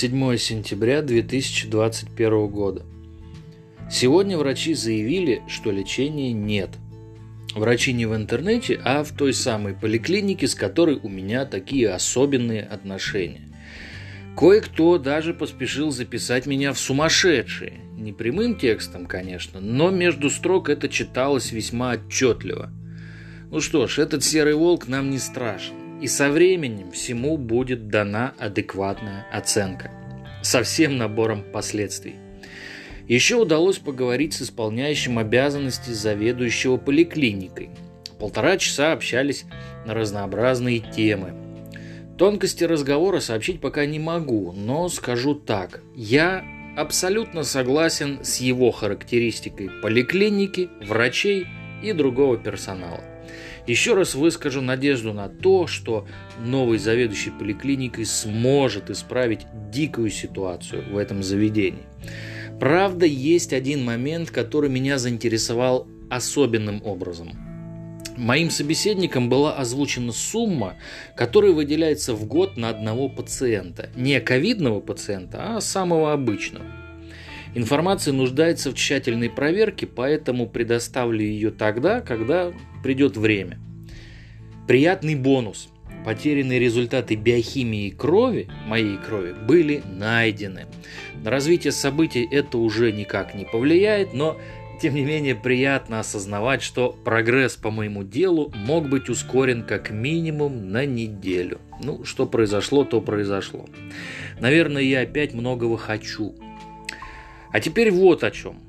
7 сентября 2021 года. Сегодня врачи заявили, что лечения нет. Врачи не в интернете, а в той самой поликлинике, с которой у меня такие особенные отношения. Кое-кто даже поспешил записать меня в сумасшедшие. Не прямым текстом, конечно, но между строк это читалось весьма отчетливо. Ну что ж, этот серый волк нам не страшен. И со временем всему будет дана адекватная оценка. Со всем набором последствий. Еще удалось поговорить с исполняющим обязанности заведующего поликлиникой. Полтора часа общались на разнообразные темы. Тонкости разговора сообщить пока не могу, но скажу так. Я абсолютно согласен с его характеристикой поликлиники, врачей и другого персонала. Еще раз выскажу надежду на то, что новый заведующий поликлиникой сможет исправить дикую ситуацию в этом заведении. Правда, есть один момент, который меня заинтересовал особенным образом. Моим собеседникам была озвучена сумма, которая выделяется в год на одного пациента. Не ковидного пациента, а самого обычного. Информация нуждается в тщательной проверке, поэтому предоставлю ее тогда, когда придет время. Приятный бонус. Потерянные результаты биохимии крови, моей крови, были найдены. На развитие событий это уже никак не повлияет, но тем не менее приятно осознавать, что прогресс по моему делу мог быть ускорен как минимум на неделю. Ну, что произошло, то произошло. Наверное, я опять многого хочу. А теперь вот о чем.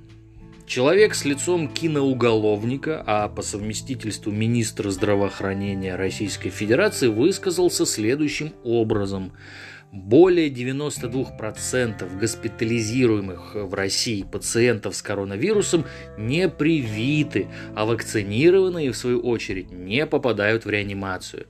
Человек с лицом киноуголовника, а по совместительству министра здравоохранения Российской Федерации высказался следующим образом. Более 92% госпитализируемых в России пациентов с коронавирусом не привиты, а вакцинированные, в свою очередь, не попадают в реанимацию.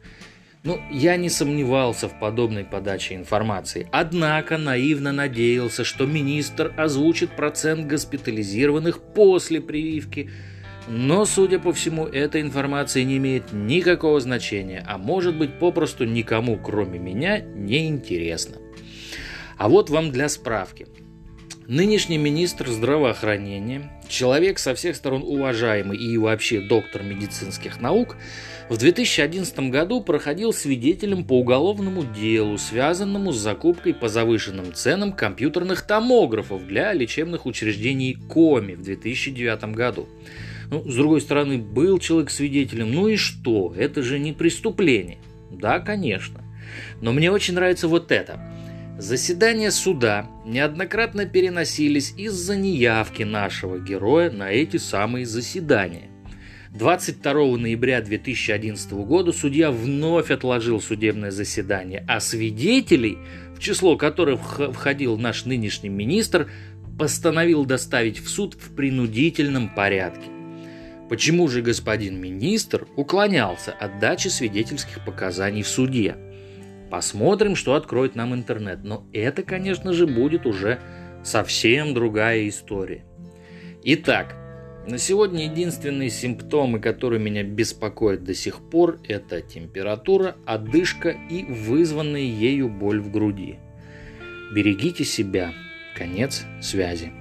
Ну, я не сомневался в подобной подаче информации, однако наивно надеялся, что министр озвучит процент госпитализированных после прививки. Но, судя по всему, эта информация не имеет никакого значения, а может быть попросту никому, кроме меня, не интересна. А вот вам для справки. Нынешний министр здравоохранения, человек со всех сторон уважаемый и вообще доктор медицинских наук, в 2011 году проходил свидетелем по уголовному делу, связанному с закупкой по завышенным ценам компьютерных томографов для лечебных учреждений КОМИ в 2009 году. Ну, с другой стороны, был человек свидетелем, ну и что? Это же не преступление. Да, конечно. Но мне очень нравится вот это. Заседания суда неоднократно переносились из-за неявки нашего героя на эти самые заседания. 22 ноября 2011 года судья вновь отложил судебное заседание, а свидетелей, в число которых входил наш нынешний министр, постановил доставить в суд в принудительном порядке. Почему же господин министр уклонялся от дачи свидетельских показаний в суде? Посмотрим, что откроет нам интернет. Но это, конечно же, будет уже совсем другая история. Итак, на сегодня единственные симптомы, которые меня беспокоят до сих пор, это температура, одышка и вызванная ею боль в груди. Берегите себя. Конец связи.